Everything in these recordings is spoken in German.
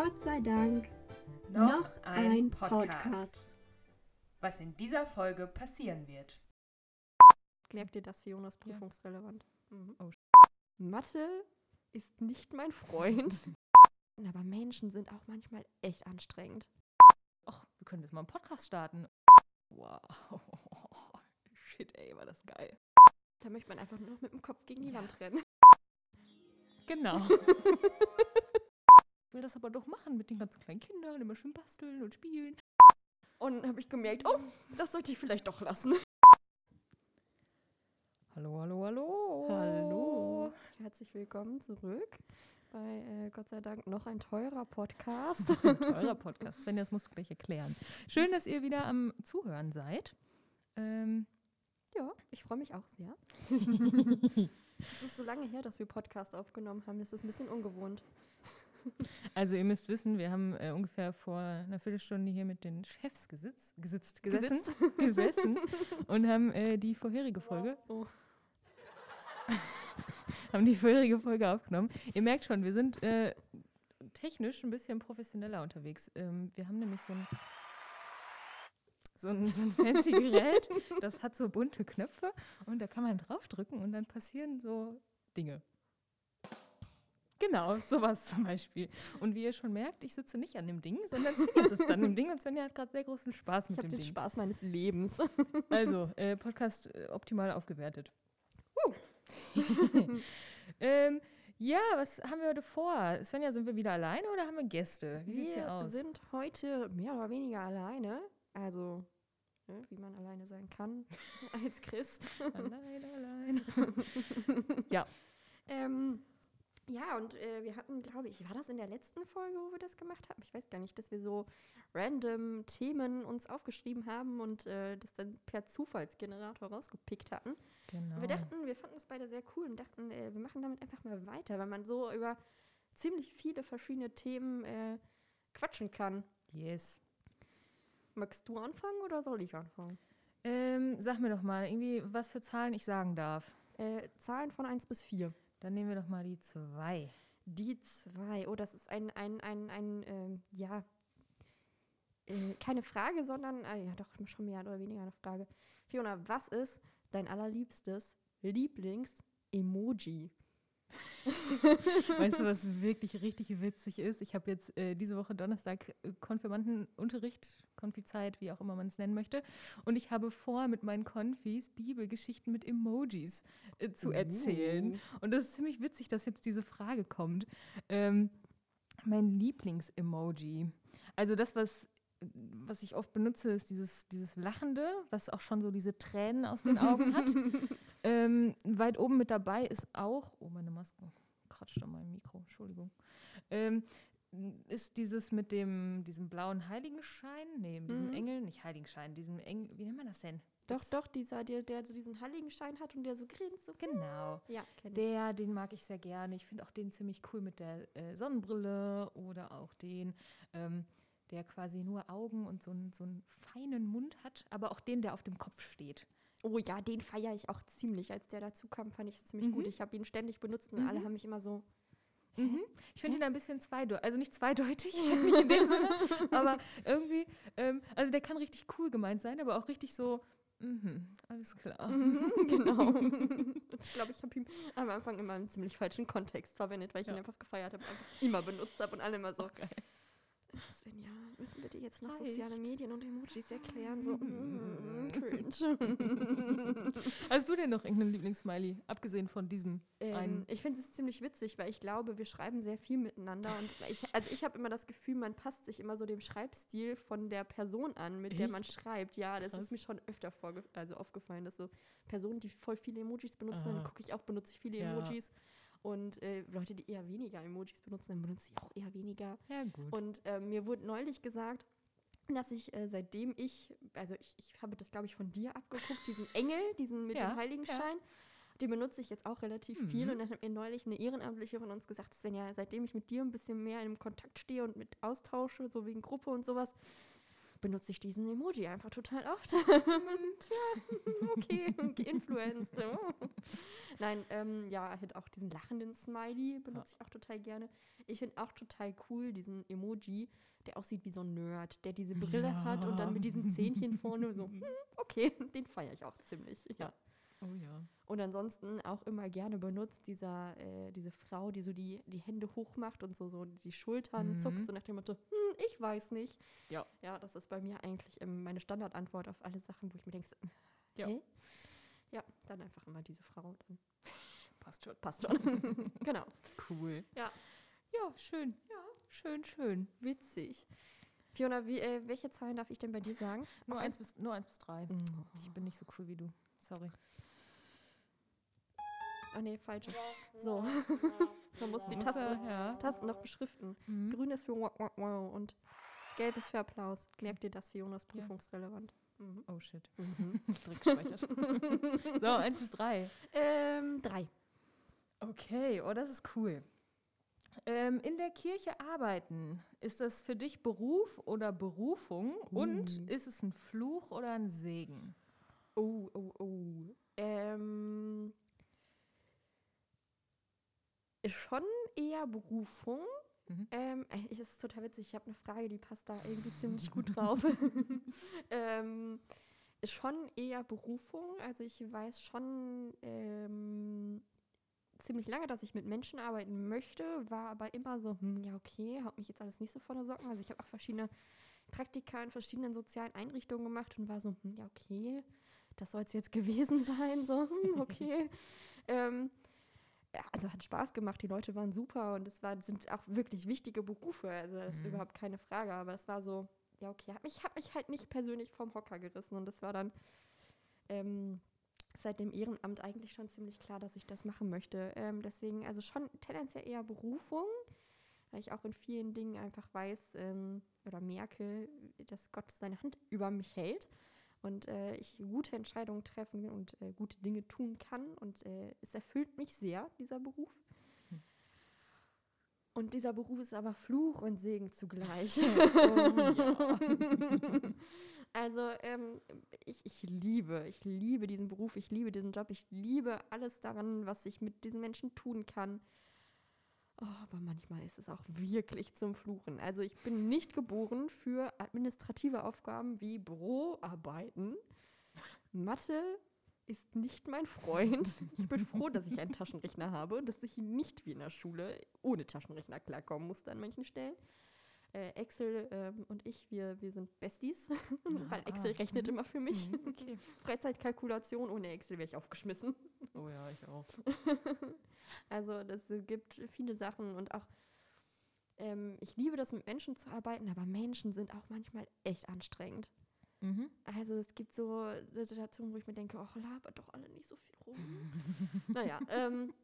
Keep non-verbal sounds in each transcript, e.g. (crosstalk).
Gott sei Dank Noch, noch ein, ein Podcast. Podcast. Was in dieser Folge passieren wird. Merkt ihr das, Fionas prüfungsrelevant? Mhm. Oh, Mathe ist nicht mein Freund. (laughs) Aber Menschen sind auch manchmal echt anstrengend. Ach, wir können jetzt mal einen Podcast starten. Wow. (laughs) Shit, ey, war das geil. Da möchte man einfach nur noch mit dem Kopf gegen die Ja. Wand rennen. Genau. (laughs) Ich will das aber doch machen mit den ganzen kleinen Kindern, immer schön basteln und spielen. Und dann habe ich gemerkt, oh, das sollte ich vielleicht doch lassen. Hallo, hallo, hallo. Hallo. Herzlich willkommen zurück bei äh, Gott sei Dank noch ein teurer Podcast. (laughs) Ein teurer Podcast. Svenja, das musst du gleich erklären. Schön, dass ihr wieder am Zuhören seid. Ähm, ja, ich freue mich auch sehr. (laughs) Es ist so lange her, dass wir Podcast aufgenommen haben. Das ist ein bisschen ungewohnt. (laughs) also ihr müsst wissen, wir haben äh, ungefähr vor einer Viertelstunde hier mit den Chefs gesitzt, gesitzt, gesessen, (laughs) gesessen und haben äh, die vorherige Folge Oh. (laughs) haben die vorherige Folge aufgenommen. Ihr merkt schon, wir sind äh, technisch ein bisschen professioneller unterwegs. Ähm, wir haben nämlich so ein, so ein, so ein fancy Gerät, das hat so bunte Knöpfe und da kann man draufdrücken und dann passieren so Dinge. Genau, (laughs) sowas zum Beispiel. Und wie ihr schon merkt, ich sitze nicht an dem Ding, sondern Svenja sitzt an dem Ding und Svenja hat gerade sehr großen Spaß Ich mit habe dem den Ding. Spaß meines Lebens. (laughs) Also, äh, Podcast äh, optimal aufgewertet. (laughs) ähm, ja, was haben wir heute vor? Svenja, sind wir wieder alleine oder haben wir Gäste? Wie sieht's hier wir aus? sind heute mehr oder weniger alleine. Also, ne, wie man alleine sein kann als Christ. allein, allein. Ähm, ja, und äh, wir hatten, glaube ich, war das in der letzten Folge, wo wir das gemacht haben? Ich weiß gar nicht, dass wir so random Themen uns aufgeschrieben haben und äh, das dann per Zufallsgenerator rausgepickt hatten. Genau. Wir dachten, wir fanden es beide sehr cool und dachten, äh, wir machen damit einfach mal weiter, weil man so über ziemlich viele verschiedene Themen äh, quatschen kann. yes. Magst du anfangen oder soll ich anfangen? Ähm, sag mir doch mal, irgendwie, was für Zahlen ich sagen darf. Äh, Zahlen von 1 bis 4. Dann nehmen wir doch mal die zwei. Die zwei. Oh, das ist ein, ein, ein, ein ähm, ja, äh, keine Frage, sondern, ah, ja, doch, schon mehr oder weniger eine Frage. Fiona, was ist dein allerliebstes Lieblings-Emoji? (laughs) Weißt du, was (laughs) wirklich richtig witzig ist? Ich habe jetzt äh, diese Woche Donnerstag äh, Konfirmandenunterricht, Konfizeit, wie auch immer man es nennen möchte. Und ich habe vor, mit meinen Konfis Bibelgeschichten mit Emojis äh, zu erzählen. Uh. Und das ist ziemlich witzig, dass jetzt diese Frage kommt. Ähm, mein Lieblings-Emoji. Also das, was, was ich oft benutze, ist dieses, dieses Lachende, was auch schon so diese Tränen aus den Augen hat. (laughs) ähm, weit oben mit dabei ist auch, oh meine Maske kratscht an meinem Mikro, Entschuldigung. Ähm, ist dieses mit dem, diesem blauen Heiligenschein, nee, mit diesem Mhm. Engel, nicht Heiligenschein, diesem Engel, wie nennt man das denn? Doch, doch, dieser, der, der so diesen Heiligenschein hat und der so grinst. So. Genau. Ja. Der, den mag ich sehr gerne. Ich finde auch den ziemlich cool mit der äh, Sonnenbrille oder auch den, ähm, der quasi nur Augen und so, einen- so einen feinen Mund hat, aber auch den, der auf dem Kopf steht. Oh ja, den feiere ich auch ziemlich. Als der dazu kam, fand ich es ziemlich Mhm. gut. Ich habe ihn ständig benutzt und Mhm. alle haben mich immer so. Mhm. Ich finde ihn ein bisschen zweideutig, also nicht zweideutig, (laughs) nicht in dem Sinne, aber irgendwie, ähm, also der kann richtig cool gemeint sein, aber auch richtig so, mhm, alles klar. Mhm, genau. (laughs) ich glaube, ich habe ihn am Anfang immer im ziemlich falschen Kontext verwendet, weil ich ihn Ja. einfach gefeiert habe, einfach immer benutzt habe und alle immer so. Auch geil. Svenja, müssen wir dir jetzt noch Reicht. soziale Medien und Emojis erklären? So, mm, (laughs) cringe. (laughs) Hast du denn noch irgendeinen Lieblingssmiley, abgesehen von diesem ähm, einen? ich finde es ziemlich witzig, weil ich glaube, wir schreiben sehr viel miteinander und (laughs) ich, also ich habe immer das Gefühl, man passt sich immer so dem Schreibstil von der Person an, mit der man Echt? schreibt. Ja, das Krass. ist mir schon öfter also aufgefallen, dass so Personen, die voll viele Emojis benutzen, gucke ich auch, benutze ich viele Ja. Emojis. Und äh, Leute, die eher weniger Emojis benutzen, dann benutze ich auch eher weniger. Ja, gut. Und äh, mir wurde neulich gesagt, dass ich, äh, seitdem ich, also ich, ich habe das, glaube ich, von dir abgeguckt, diesen (laughs) Engel, diesen mit Ja, dem Heiligenschein, den benutze ich jetzt auch relativ viel. Mhm. Und dann hat mir neulich eine Ehrenamtliche von uns gesagt, Sven, ja, seitdem ich mit dir ein bisschen mehr in Kontakt stehe und mit austausche, so wegen Gruppe und sowas, benutze ich diesen Emoji einfach total oft. (laughs) und ja, okay, geinfluenced. (laughs) Nein, ähm, ja, halt auch diesen lachenden Smiley benutze ich auch total gerne. Ich finde auch total cool diesen Emoji, der aussieht wie so ein Nerd, der diese Brille Ja. hat und dann mit diesen Zähnchen vorne so, (laughs) hm, okay, den feiere ich auch ziemlich. Ja. Oh ja. Und ansonsten auch immer gerne benutzt, dieser, äh, diese Frau, die so die, die Hände hochmacht und so, so die Schultern Mhm. zuckt, so nach dem Motto, hm, ich weiß nicht. Ja. Ja, das ist bei mir eigentlich ähm, meine Standardantwort auf alle Sachen, wo ich mir denke, Ja. hä? Ja, dann einfach immer diese Frau. Dann (laughs) Passt schon. passt schon. (laughs) genau. Cool. Ja. Ja, schön. Ja. Schön, schön. Witzig. Fiona, wie, äh, welche Zahlen darf ich denn bei dir sagen? Nur Auch eins bis, nur eins bis drei. Mm. Ich bin nicht so cool wie du. Sorry. Ah, nee, falsche. So. (laughs) Man muss die Tasten, ja. Tasten noch beschriften. Mhm. Grün ist für wow, wow, wow und gelb ist für Applaus. Merkt ihr das, Fiona ist prüfungsrelevant. Mhm. Oh shit. Mhm. (laughs) Direkt gespeichert. (laughs) so, eins bis drei. ähm, drei. Okay, oh, das ist cool. Ähm, in der Kirche arbeiten, ist das für dich Beruf oder Berufung? Und Uh. ist es ein Fluch oder ein Segen? Oh, oh, oh. Ähm, ist schon eher Berufung. Mhm. Ähm, äh, es ist total witzig. Ich habe eine Frage, die passt da irgendwie ziemlich gut drauf. (laughs) ähm, ist schon eher Berufung. Also ich weiß schon ähm, ziemlich lange, dass ich mit Menschen arbeiten möchte, war aber immer so, hm, ja okay, haut mich jetzt alles nicht so vor der Socken. Also ich habe auch verschiedene Praktika in verschiedenen sozialen Einrichtungen gemacht und war so, hm, ja okay, das soll es jetzt (laughs) gewesen sein, so, hm, okay. (laughs) ähm, also hat Spaß gemacht, die Leute waren super und es war, sind auch wirklich wichtige Berufe, also das ist Mhm. überhaupt keine Frage, aber es war so, ja okay, hab mich, hab mich halt nicht persönlich vom Hocker gerissen und das war dann ähm, seit dem Ehrenamt eigentlich schon ziemlich klar, dass ich das machen möchte. Ähm, deswegen also schon tendenziell eher Berufung, weil ich auch in vielen Dingen einfach weiß ähm, oder merke, dass Gott seine Hand über mich hält und äh, ich gute Entscheidungen treffen und äh, gute Dinge tun kann. Und äh, es erfüllt mich sehr, dieser Beruf. Hm. Und dieser Beruf ist aber Fluch und Segen zugleich. (laughs) Oh, (laughs) Also ähm, ich, ich liebe, ich liebe diesen Beruf, ich liebe diesen Job, ich liebe alles daran, was ich mit diesen Menschen tun kann. Oh, aber manchmal ist es auch wirklich zum Fluchen. Also ich bin nicht geboren für administrative Aufgaben wie Büroarbeiten. Mathe ist nicht mein Freund. Ich bin froh, dass ich einen Taschenrechner habe, dass ich nicht wie in der Schule ohne Taschenrechner klarkommen musste an manchen Stellen. Äh, Excel ähm, und ich, wir, wir sind Besties, (laughs) weil Excel ah, rechnet mhm. immer für mich. Mhm, okay. (laughs) Freizeitkalkulation ohne Excel wäre ich aufgeschmissen. Oh ja, ich auch. (laughs) Also das gibt viele Sachen und auch ähm, ich liebe das mit Menschen zu arbeiten, aber Menschen sind auch manchmal echt anstrengend. Mhm. Also es gibt so Situationen, wo ich mir denke, ach, labert doch alle nicht so viel rum. naja, ähm,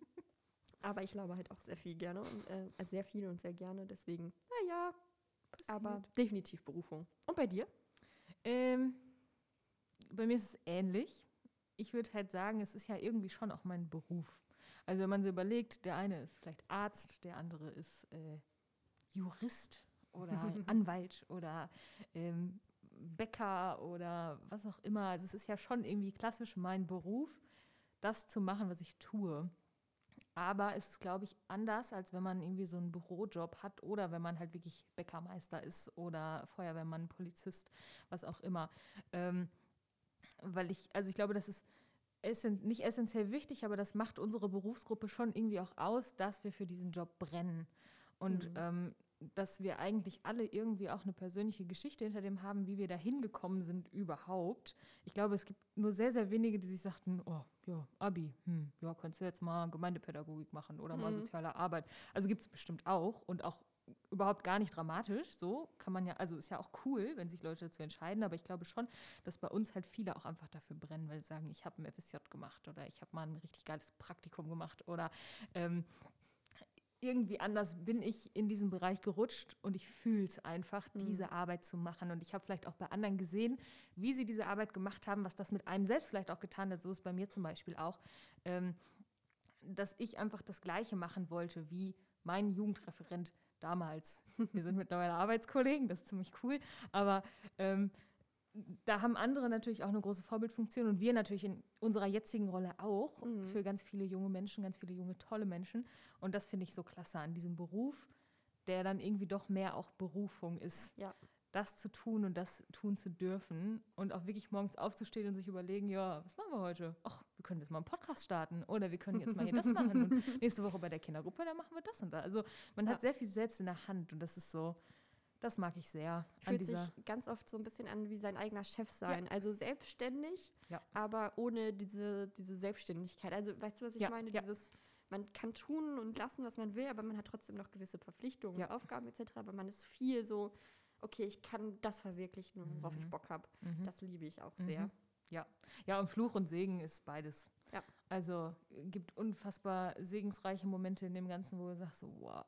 aber ich laber halt auch sehr viel gerne und äh, also sehr viel und sehr gerne, deswegen, naja, aber definitiv Berufung. Und bei dir? Ähm, bei mir ist es ähnlich. Ich würde halt sagen, es ist ja irgendwie schon auch mein Beruf. Also wenn man so überlegt, der eine ist vielleicht Arzt, der andere ist äh, Jurist oder (laughs) Anwalt oder ähm, Bäcker oder was auch immer. Also es ist ja schon irgendwie klassisch mein Beruf, das zu machen, was ich tue. Aber es ist, glaube ich, anders, als wenn man irgendwie so einen Bürojob hat oder wenn man halt wirklich Bäckermeister ist oder Feuerwehrmann, Polizist, was auch immer. Ähm, weil ich, also ich glaube, das ist essen, nicht essentiell wichtig, aber das macht unsere Berufsgruppe schon irgendwie auch aus, dass wir für diesen Job brennen. Und Mhm. ähm, dass wir eigentlich alle irgendwie auch eine persönliche Geschichte hinter dem haben, wie wir da hingekommen sind überhaupt. Ich glaube, es gibt nur sehr, sehr wenige, die sich sagten, oh, ja, Abi, hm, ja, kannst du jetzt mal Gemeindepädagogik machen oder mal Mhm. soziale Arbeit. Also gibt es bestimmt auch und auch überhaupt gar nicht dramatisch. So kann man ja, also ist ja auch cool, wenn sich Leute dazu entscheiden, aber ich glaube schon, dass bei uns halt viele auch einfach dafür brennen, weil sie sagen, ich habe ein FSJ gemacht oder ich habe mal ein richtig geiles Praktikum gemacht oder ähm, irgendwie anders bin ich in diesen Bereich gerutscht und ich fühle es einfach, Mhm. diese Arbeit zu machen. Und ich habe vielleicht auch bei anderen gesehen, wie sie diese Arbeit gemacht haben, was das mit einem selbst vielleicht auch getan hat. So ist es bei mir zum Beispiel auch, ähm, dass ich einfach das Gleiche machen wollte, wie mein Jugendreferent damals. (laughs) Wir sind mittlerweile Arbeitskollegen, das ist ziemlich cool. Aber ähm, da haben andere natürlich auch eine große Vorbildfunktion und wir natürlich in unserer jetzigen Rolle auch Mhm. für ganz viele junge Menschen, ganz viele junge, tolle Menschen. Und das finde ich so klasse an diesem Beruf, der dann irgendwie doch mehr auch Berufung ist. Ja. Das zu tun und das tun zu dürfen und auch wirklich morgens aufzustehen und sich überlegen, ja, was machen wir heute? Ach, wir können jetzt mal einen Podcast starten oder wir können jetzt mal hier das (laughs) machen und nächste Woche bei der Kindergruppe, dann machen wir das und das. Also man Ja. hat sehr viel selbst in der Hand und das ist so, das mag ich sehr Fühlt sich ganz oft so ein bisschen an wie sein eigener Chef sein. Also selbstständig, Ja. aber ohne diese, diese Selbstständigkeit. Also weißt du, was ich Ja, meine? ja. Dieses, man kann tun und lassen, was man will, aber man hat trotzdem noch gewisse Verpflichtungen, Ja. Aufgaben etc. Aber man ist viel so, okay, ich kann das verwirklichen, worauf ich Mhm. Bock habe. Mhm. Das liebe ich auch sehr. Mhm. Ja, und Fluch und Segen ist beides. Ja. Also äh, gibt unfassbar segensreiche Momente in dem Ganzen, wo du sagst, so, wow,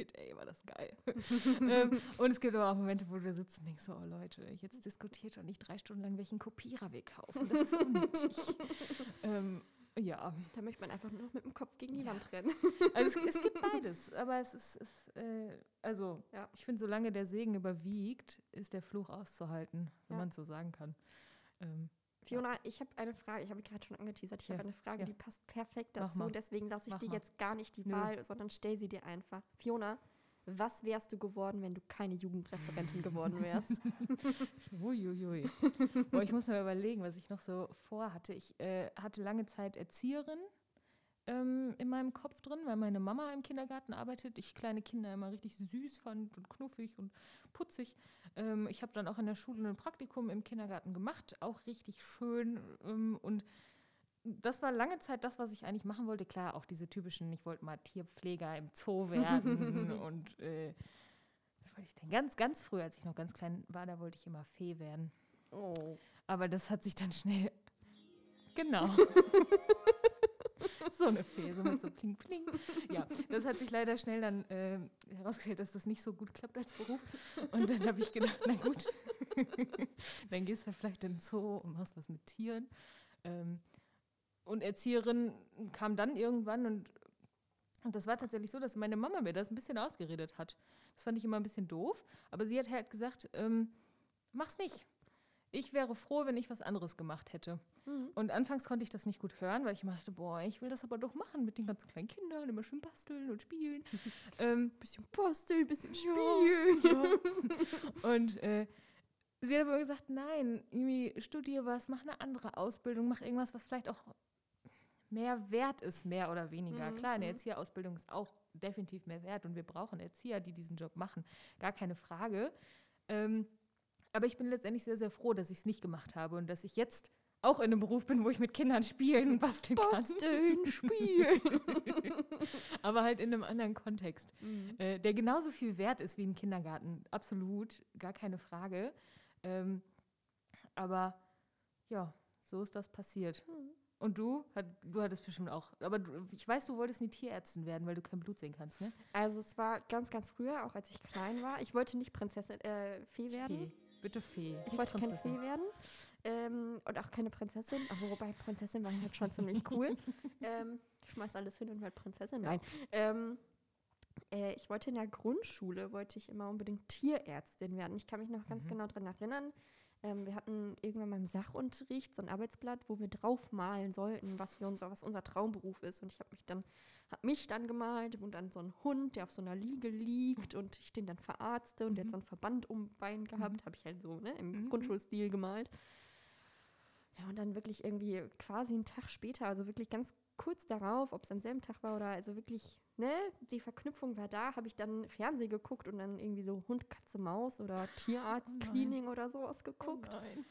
shit, ey, war das geil. (laughs) ähm, und es gibt aber auch Momente, wo du sitzt und denkst, so, oh Leute, jetzt diskutiert doch nicht drei Stunden lang, welchen Kopierer wir kaufen. Das ist unnötig. (laughs) ähm, ja, Da möchte man einfach nur noch mit dem Kopf gegen die Ja. Wand rennen. (laughs) also es, es gibt beides, aber es ist, es, äh, also Ja. ich finde, solange der Segen überwiegt, ist der Fluch auszuhalten, wenn Ja. man es so sagen kann. Ähm, Fiona, ich habe eine Frage, ich habe gerade schon angeteasert, ich Ja, habe eine Frage, ja. die passt perfekt dazu mal. deswegen lasse ich Mach dir mal. jetzt gar nicht die Nö. Wahl, sondern stell sie dir einfach. Fiona, was wärst du geworden, wenn du keine Jugendreferentin geworden wärst? (laughs) (laughs) Uiuiui. Boah, ich muss mir überlegen, was ich noch so vorhatte. Ich äh, hatte lange Zeit Erzieherin ähm, in meinem Kopf drin, weil meine Mama im Kindergarten arbeitet. Ich kleine Kinder immer richtig süß fand und knuffig und putzig. Ähm, ich habe dann auch in der Schule ein Praktikum im Kindergarten gemacht, auch richtig schön. Ähm, und das war lange Zeit das, was ich eigentlich machen wollte. Klar, auch diese typischen, ich wollte mal Tierpfleger im Zoo (laughs) werden und äh, was wollte ich denn? Ganz, ganz früh, als ich noch ganz klein war, da wollte ich immer Fee werden. Oh. Aber das hat sich dann schnell. (laughs) Genau. (laughs) so eine Fee, so mit so pling pling. Ja, das hat sich leider schnell dann äh, herausgestellt, dass das nicht so gut klappt als Beruf. Und dann habe ich gedacht, na gut, (laughs) dann gehst du vielleicht in den Zoo und machst was mit Tieren. Ähm, und Erzieherin kam dann irgendwann und, und das war tatsächlich so, dass meine Mama mir das ein bisschen ausgeredet hat. Das fand ich immer ein bisschen doof. Aber sie hat halt gesagt, ähm, mach's nicht. Ich wäre froh, wenn ich was anderes gemacht hätte. Mhm. Und anfangs konnte ich das nicht gut hören, weil ich immer dachte, boah, ich will das aber doch machen mit den ganzen kleinen Kindern, immer schön basteln und spielen. (laughs) ähm, Bisschen basteln, bisschen Ja, spielen. (laughs) (laughs) und äh, sie hat aber gesagt, nein, irgendwie studier was, mach eine andere Ausbildung, mach irgendwas, was vielleicht auch mehr wert ist, mehr oder weniger. Mhm, Klar, eine mhm. Erzieherausbildung ist auch definitiv mehr wert und wir brauchen Erzieher, die diesen Job machen. Gar keine Frage. Ähm, aber ich bin letztendlich sehr, sehr froh, dass ich es nicht gemacht habe und dass ich jetzt auch in einem Beruf bin, wo ich mit Kindern spielen und basteln kann. Basteln, spielen. (laughs) aber halt in einem anderen Kontext. Mhm. äh, der genauso viel wert ist wie ein Kindergarten. Absolut, gar keine Frage. Ähm, aber ja, so ist das passiert. Mhm. Und du? Hat, du hattest bestimmt auch. Aber du, ich weiß, du wolltest nie Tierärztin werden, weil du kein Blut sehen kannst, ne? Also es war ganz, ganz früher, auch als ich klein war. Ich wollte nicht Prinzessin, äh, Fee werden. Fee. Bitte Fee. Ich wollte keine. Fee werden. Ähm, und auch keine Prinzessin. Aber wobei Prinzessin war halt schon ziemlich cool. (laughs) ähm, ich schmeiß alles hin und werde Prinzessin. Nein. Ähm, äh, ich wollte in der Grundschule, wollte ich immer unbedingt Tierärztin werden. Ich kann mich noch ganz Mhm. genau daran erinnern. Ähm, wir hatten irgendwann mal im Sachunterricht so ein Arbeitsblatt, wo wir draufmalen sollten, was, wir unser, was unser Traumberuf ist. Und ich habe mich dann hab mich dann gemalt und dann so ein Hund, der auf so einer Liege liegt und ich den dann verarzte und der hat Mhm. so ein Verband um Bein gehabt, habe ich halt so ne, im Mhm. Grundschulstil gemalt. Ja, und dann wirklich irgendwie quasi einen Tag später, also wirklich ganz kurz darauf, ob es am selben Tag war oder also wirklich, ne, die Verknüpfung war da, habe ich dann Fernsehen geguckt und dann irgendwie so Hund, Katze, Maus oder (laughs) Tierarzt, Oh oder sowas Oh geguckt. nein.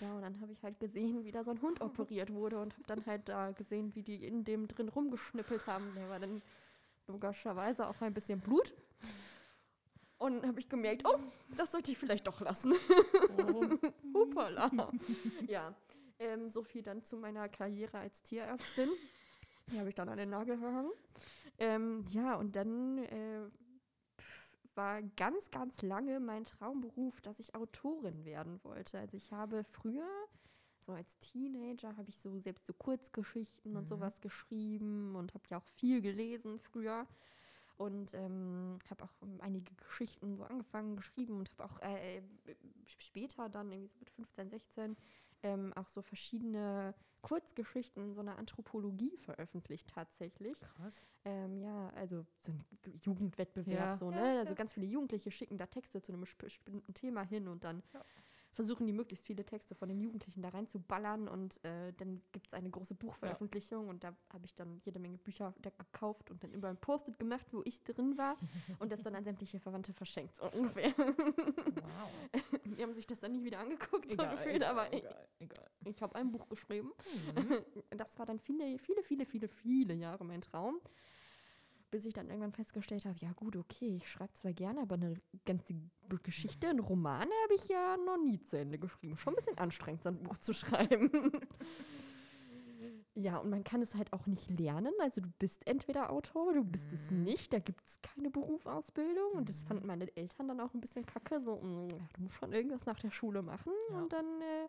Ja, und dann habe ich halt gesehen, wie da so ein Hund operiert wurde und habe dann halt da gesehen, wie die in dem drin rumgeschnippelt haben. Der war dann logischerweise auch ein bisschen Blut. Und dann habe ich gemerkt, oh, das sollte ich vielleicht doch lassen. Oh. (laughs) Hoppala. ja, ähm, so viel dann zu meiner Karriere als Tierärztin. Die habe ich dann an den Nagel gehangen. Ähm, ja, und dann äh, war ganz, ganz lange mein Traumberuf, dass ich Autorin werden wollte. Also ich habe früher, so als Teenager, habe ich so selbst so Kurzgeschichten und Mhm. sowas geschrieben und habe ja auch viel gelesen früher. und ähm, habe auch einige Geschichten so angefangen, geschrieben und habe auch äh, äh, später dann irgendwie so mit 15, 16 ähm, auch so verschiedene Kurzgeschichten, so eine Anthropologie veröffentlicht tatsächlich. Krass. Ähm, ja, also so ein Jugendwettbewerb, Ja. so, ne? ja. Also ganz viele Jugendliche schicken da Texte zu einem bestimmten Thema hin und dann Ja. Versuchen die möglichst viele Texte von den Jugendlichen da reinzuballern und äh, dann gibt es eine große Buchveröffentlichung und da habe ich dann jede Menge Bücher da gekauft und dann immer ein Post-it gemacht, wo ich drin war (laughs) und das dann an sämtliche Verwandte verschenkt, so ungefähr. Wow. (laughs) die haben sich das dann nie wieder angeguckt, so Egal, gefühlt, egal, aber ich, egal, egal. ich habe ein Buch geschrieben. Mhm. (laughs) Das war dann viele, viele, viele, viele, viele Jahre mein Traum. Bis ich dann irgendwann festgestellt habe, ja gut, okay, ich schreibe zwar gerne, aber eine ganze Geschichte, einen Roman habe ich ja noch nie zu Ende geschrieben. Schon ein bisschen anstrengend, so ein Buch zu schreiben. (laughs) ja, und man kann es halt auch nicht lernen. Also du bist entweder Autor, du bist es Mhm. nicht. Da gibt es keine Berufsausbildung. Und das fanden meine Eltern dann auch ein bisschen kacke. So, mm, ja, du musst schon irgendwas nach der Schule machen. Ja. Und dann äh,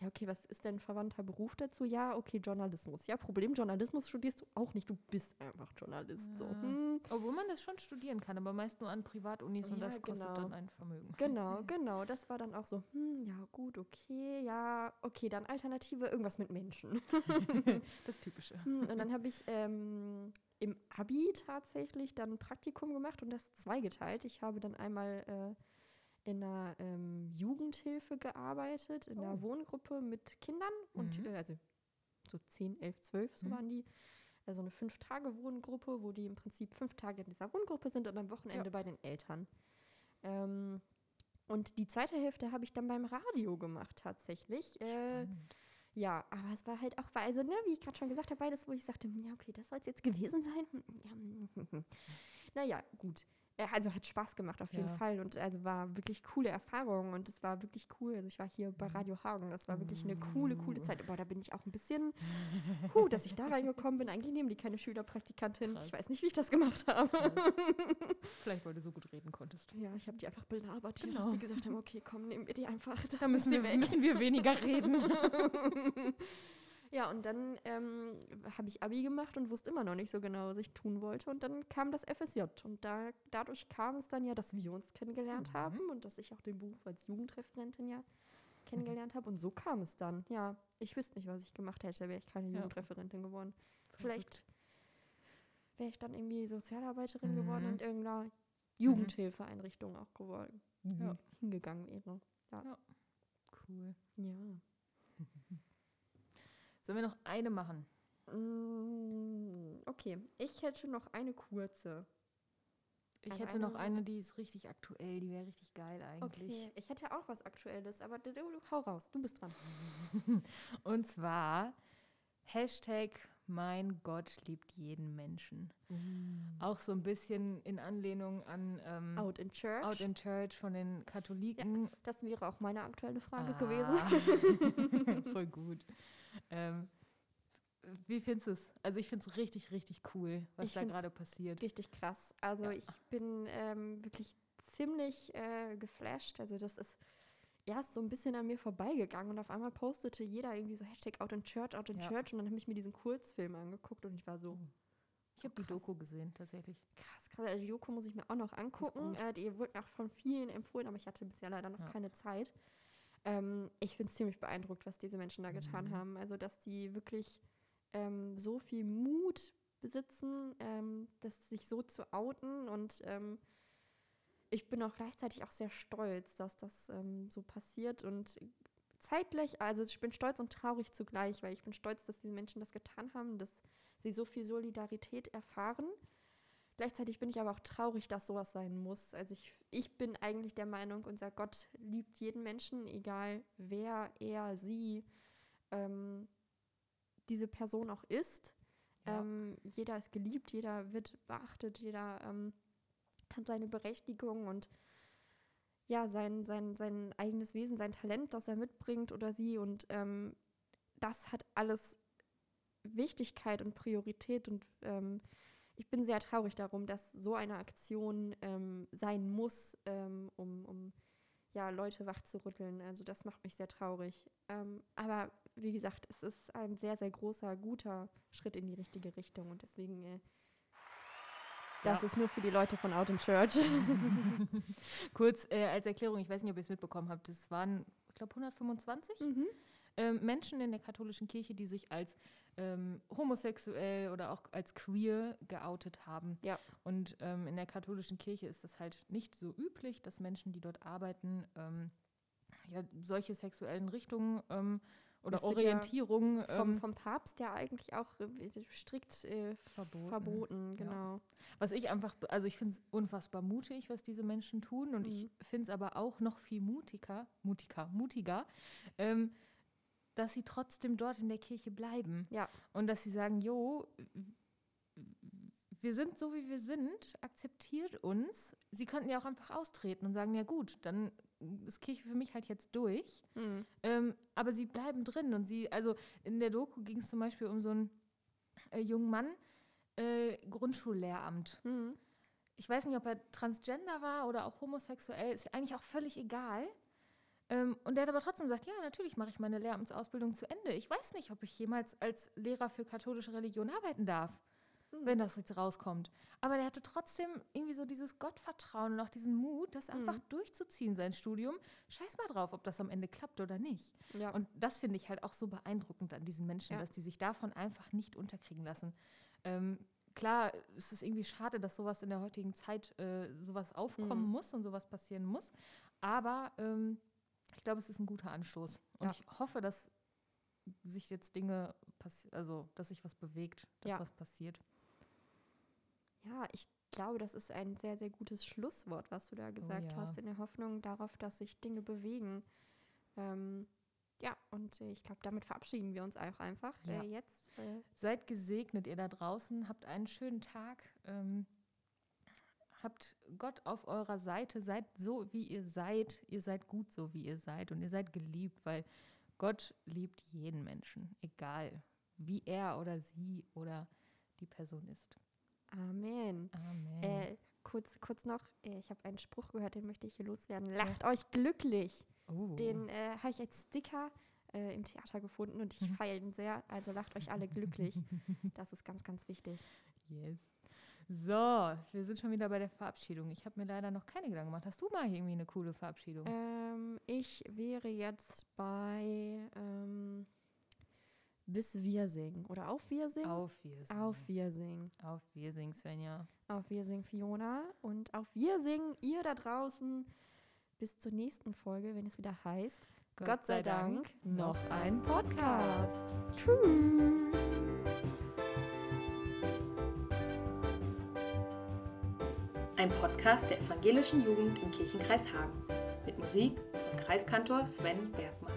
ja, okay, was ist denn ein verwandter Beruf dazu? Ja, okay, Journalismus. Ja, Problem, Journalismus studierst du auch nicht. Du bist einfach Journalist. So. Ja. Hm, Obwohl man das schon studieren kann, aber meist nur an Privatunis und Ja, das kostet genau. dann ein Vermögen. genau, (laughs) genau. Das war dann auch so, hm, ja, gut, okay, ja, okay, dann Alternative, irgendwas mit Menschen. (laughs) Das Typische. Hm, und dann habe ich ähm, im Abi tatsächlich dann ein Praktikum gemacht und das zweigeteilt. Ich habe dann einmal äh, in einer ähm, Jugendhilfe gearbeitet, in einer Oh. Wohngruppe mit Kindern und Mhm. äh, also so 10, 11, 12, so Mhm. waren die. Also eine Fünf-Tage-Wohngruppe, wo die im Prinzip fünf Tage in dieser Wohngruppe sind und am Wochenende Ja. bei den Eltern. Ähm, und die zweite Hälfte habe ich dann beim Radio gemacht tatsächlich. Äh, ja, aber es war halt auch, also, ne, wie ich gerade schon gesagt habe, beides, wo ich sagte, hm, ja, okay, das soll es jetzt gewesen sein. Hm, Ja, hm, hm, naja, gut. Äh, Also hat Spaß gemacht auf jeden Ja. Fall und also war wirklich coole Erfahrung und es war wirklich cool. Also ich war hier bei Mhm. Radio Hagen, das war wirklich eine coole, coole Uh. Zeit. Boah, da bin ich auch ein bisschen, huh, dass ich da (laughs) reingekommen bin. Eigentlich nehmen die keine Schülerpraktikantin. Krass. Ich weiß nicht, wie ich das gemacht habe. (laughs) Vielleicht, weil du so gut reden konntest. Ja, ich habe die einfach belabert, hier, Genau. dass die gesagt haben, okay, komm, nehmen wir die einfach. Da müssen wir, müssen wir weniger reden. (laughs) Ja, und dann ähm, habe ich Abi gemacht und wusste immer noch nicht so genau, was ich tun wollte. Und dann kam das FSJ. Und da, dadurch kam es dann ja, dass wir uns kennengelernt Mhm. haben und dass ich auch den Beruf als Jugendreferentin ja kennengelernt habe. Und so kam es dann. Ja, ich wüsste nicht, was ich gemacht hätte, wäre ich keine Ja. Jugendreferentin geworden. Verrückt. Vielleicht wäre ich dann irgendwie Sozialarbeiterin geworden Mhm. und irgendeiner Jugendhilfeeinrichtung auch geworden, Ja. hingegangen wäre. Cool. Ja. (laughs) Sollen wir noch eine machen? Mm, Okay, ich hätte noch eine kurze. Ich hätte noch eine- die ist richtig aktuell, die wäre richtig geil eigentlich. Okay, ich hätte auch was Aktuelles, aber hau raus, du bist dran. (laughs) Und zwar Hashtag mein Gott liebt jeden Menschen. Auch so ein bisschen in Anlehnung an ähm, Out in Church. Out in Church von den Katholiken. das wäre auch meine aktuelle Frage Ah, gewesen. (laughs) Voll gut. Ähm, wie findest du es? Also ich finde es richtig, richtig cool, was Ich da gerade passiert. Richtig krass. Also Ja. ich bin ähm, wirklich ziemlich äh, geflasht. Also das ist erst so ein bisschen an mir vorbeigegangen und auf einmal postete jeder irgendwie so Hashtag Out in Church, Out in Ja. Church und dann habe ich mir diesen Kurzfilm angeguckt und ich war so, Ich habe die krass. Doku gesehen, tatsächlich. krass, krass. Also die Doku muss ich mir auch noch angucken. Äh, die wurde auch von vielen empfohlen, aber ich hatte bisher leider noch Ja. keine Zeit. Ähm, ich bin ziemlich beeindruckt, was diese Menschen da getan Mhm. haben. Also, dass die wirklich ähm, so viel Mut besitzen, ähm, das sich so zu outen und ähm, ich bin auch gleichzeitig auch sehr stolz, dass das ähm, so passiert und zeitgleich, also ich bin stolz und traurig zugleich, weil ich bin stolz, dass diese Menschen das getan haben, dass sie so viel Solidarität erfahren. Gleichzeitig bin ich aber auch traurig, dass sowas sein muss. Also ich, ich bin eigentlich der Meinung, unser Gott liebt jeden Menschen, egal wer er, sie, ähm, diese Person auch ist. Ja. Ähm, jeder ist geliebt, jeder wird beachtet, jeder ähm, hat seine Berechtigung und ja, sein, sein, sein eigenes Wesen, sein Talent, das er mitbringt oder sie. Und ähm, das hat alles Wichtigkeit und Priorität. Und ähm, ich bin sehr traurig darum, dass so eine Aktion ähm, sein muss, ähm, um, um ja, Leute wachzurütteln. Also das macht mich sehr traurig. Ähm, aber wie gesagt, es ist ein sehr, sehr großer, guter Schritt in die richtige Richtung. Und deswegen äh, Das Ja. ist nur für die Leute von Out in Church. (laughs) Kurz äh, als Erklärung, ich weiß nicht, ob ihr es mitbekommen habt, es waren, ich glaube, 125 mhm. ähm, Menschen in der katholischen Kirche, die sich als ähm, homosexuell oder auch als queer geoutet haben. Ja. Und ähm, in der katholischen Kirche ist das halt nicht so üblich, dass Menschen, die dort arbeiten, ähm, ja, solche sexuellen Richtungen ähm, oder Das wird ja vom, ähm, vom Papst ja eigentlich auch strikt äh, Verboten. verboten. Ja. genau. Was ich einfach, also ich finde es unfassbar mutig, was diese Menschen tun und ich Mhm. finde es aber auch noch viel mutiger, mutiger, mutiger, ähm, dass sie trotzdem dort in der Kirche bleiben. Ja. Und dass sie sagen, jo, wir sind so, wie wir sind, akzeptiert uns. Sie könnten ja auch einfach austreten und sagen, ja gut, dann ist Kirche für mich halt jetzt durch. Mhm. Ähm, aber sie bleiben drin und sie, also in der Doku ging es zum Beispiel um so einen äh, jungen Mann, äh, Grundschullehramt. Mhm. Ich weiß nicht, ob er transgender war oder auch homosexuell, ist eigentlich auch völlig egal. Ähm, und der hat aber trotzdem gesagt, ja, natürlich mache ich meine Lehramtsausbildung zu Ende. Ich weiß nicht, ob ich jemals als Lehrer für katholische Religion arbeiten darf. Wenn das jetzt rauskommt. Aber der hatte trotzdem irgendwie so dieses Gottvertrauen und auch diesen Mut, das einfach Mhm. durchzuziehen, sein Studium. Scheiß mal drauf, ob das am Ende klappt oder nicht. Ja. Und das finde ich halt auch so beeindruckend an diesen Menschen, Ja. dass die sich davon einfach nicht unterkriegen lassen. Ähm, klar, es ist irgendwie schade, dass sowas in der heutigen Zeit äh, sowas aufkommen Mhm. muss und sowas passieren muss. Aber ähm, ich glaube, es ist ein guter Anstoß. Und Ja. ich hoffe, dass sich jetzt Dinge passieren, also dass sich was bewegt, dass Ja. was passiert. Ja, ich glaube, das ist ein sehr, sehr gutes Schlusswort, was du da gesagt Oh ja. hast, in der Hoffnung darauf, dass sich Dinge bewegen. Ähm, ja, und äh, ich glaube, damit verabschieden wir uns auch einfach Ja. äh, jetzt. Äh, Seid gesegnet, ihr da draußen. Habt einen schönen Tag. Ähm, habt Gott auf eurer Seite. Seid so, wie ihr seid. Ihr seid gut so, wie ihr seid. Und ihr seid geliebt, weil Gott liebt jeden Menschen. Egal, wie er oder sie oder die Person ist. Amen. Amen. Äh, kurz, kurz noch, äh, ich habe einen Spruch gehört, den möchte ich hier loswerden. Lacht euch glücklich. oh. Den äh, habe ich als Sticker äh, im Theater gefunden und ich Mhm. feiere ihn sehr. Also lacht euch alle glücklich. (laughs) Das ist ganz, ganz wichtig. Yes. So, wir sind schon wieder bei der Verabschiedung. Ich habe mir leider noch keine Gedanken gemacht. Hast du mal irgendwie eine coole Verabschiedung? Ähm, ich wäre jetzt bei ähm, Bis wir singen. Oder auf wir singen? Auf Wirsing. Auf wir singen. Auf Wirsing, Svenja. Auf wir singen, Fiona. Und auf wir singen, ihr da draußen. Bis zur nächsten Folge, wenn es wieder heißt, Gott, sei Dank, noch ein Podcast. Tschüss. Ein Podcast der evangelischen Jugend im Kirchenkreis Hagen. Mit Musik von Kreiskantor Sven Berg.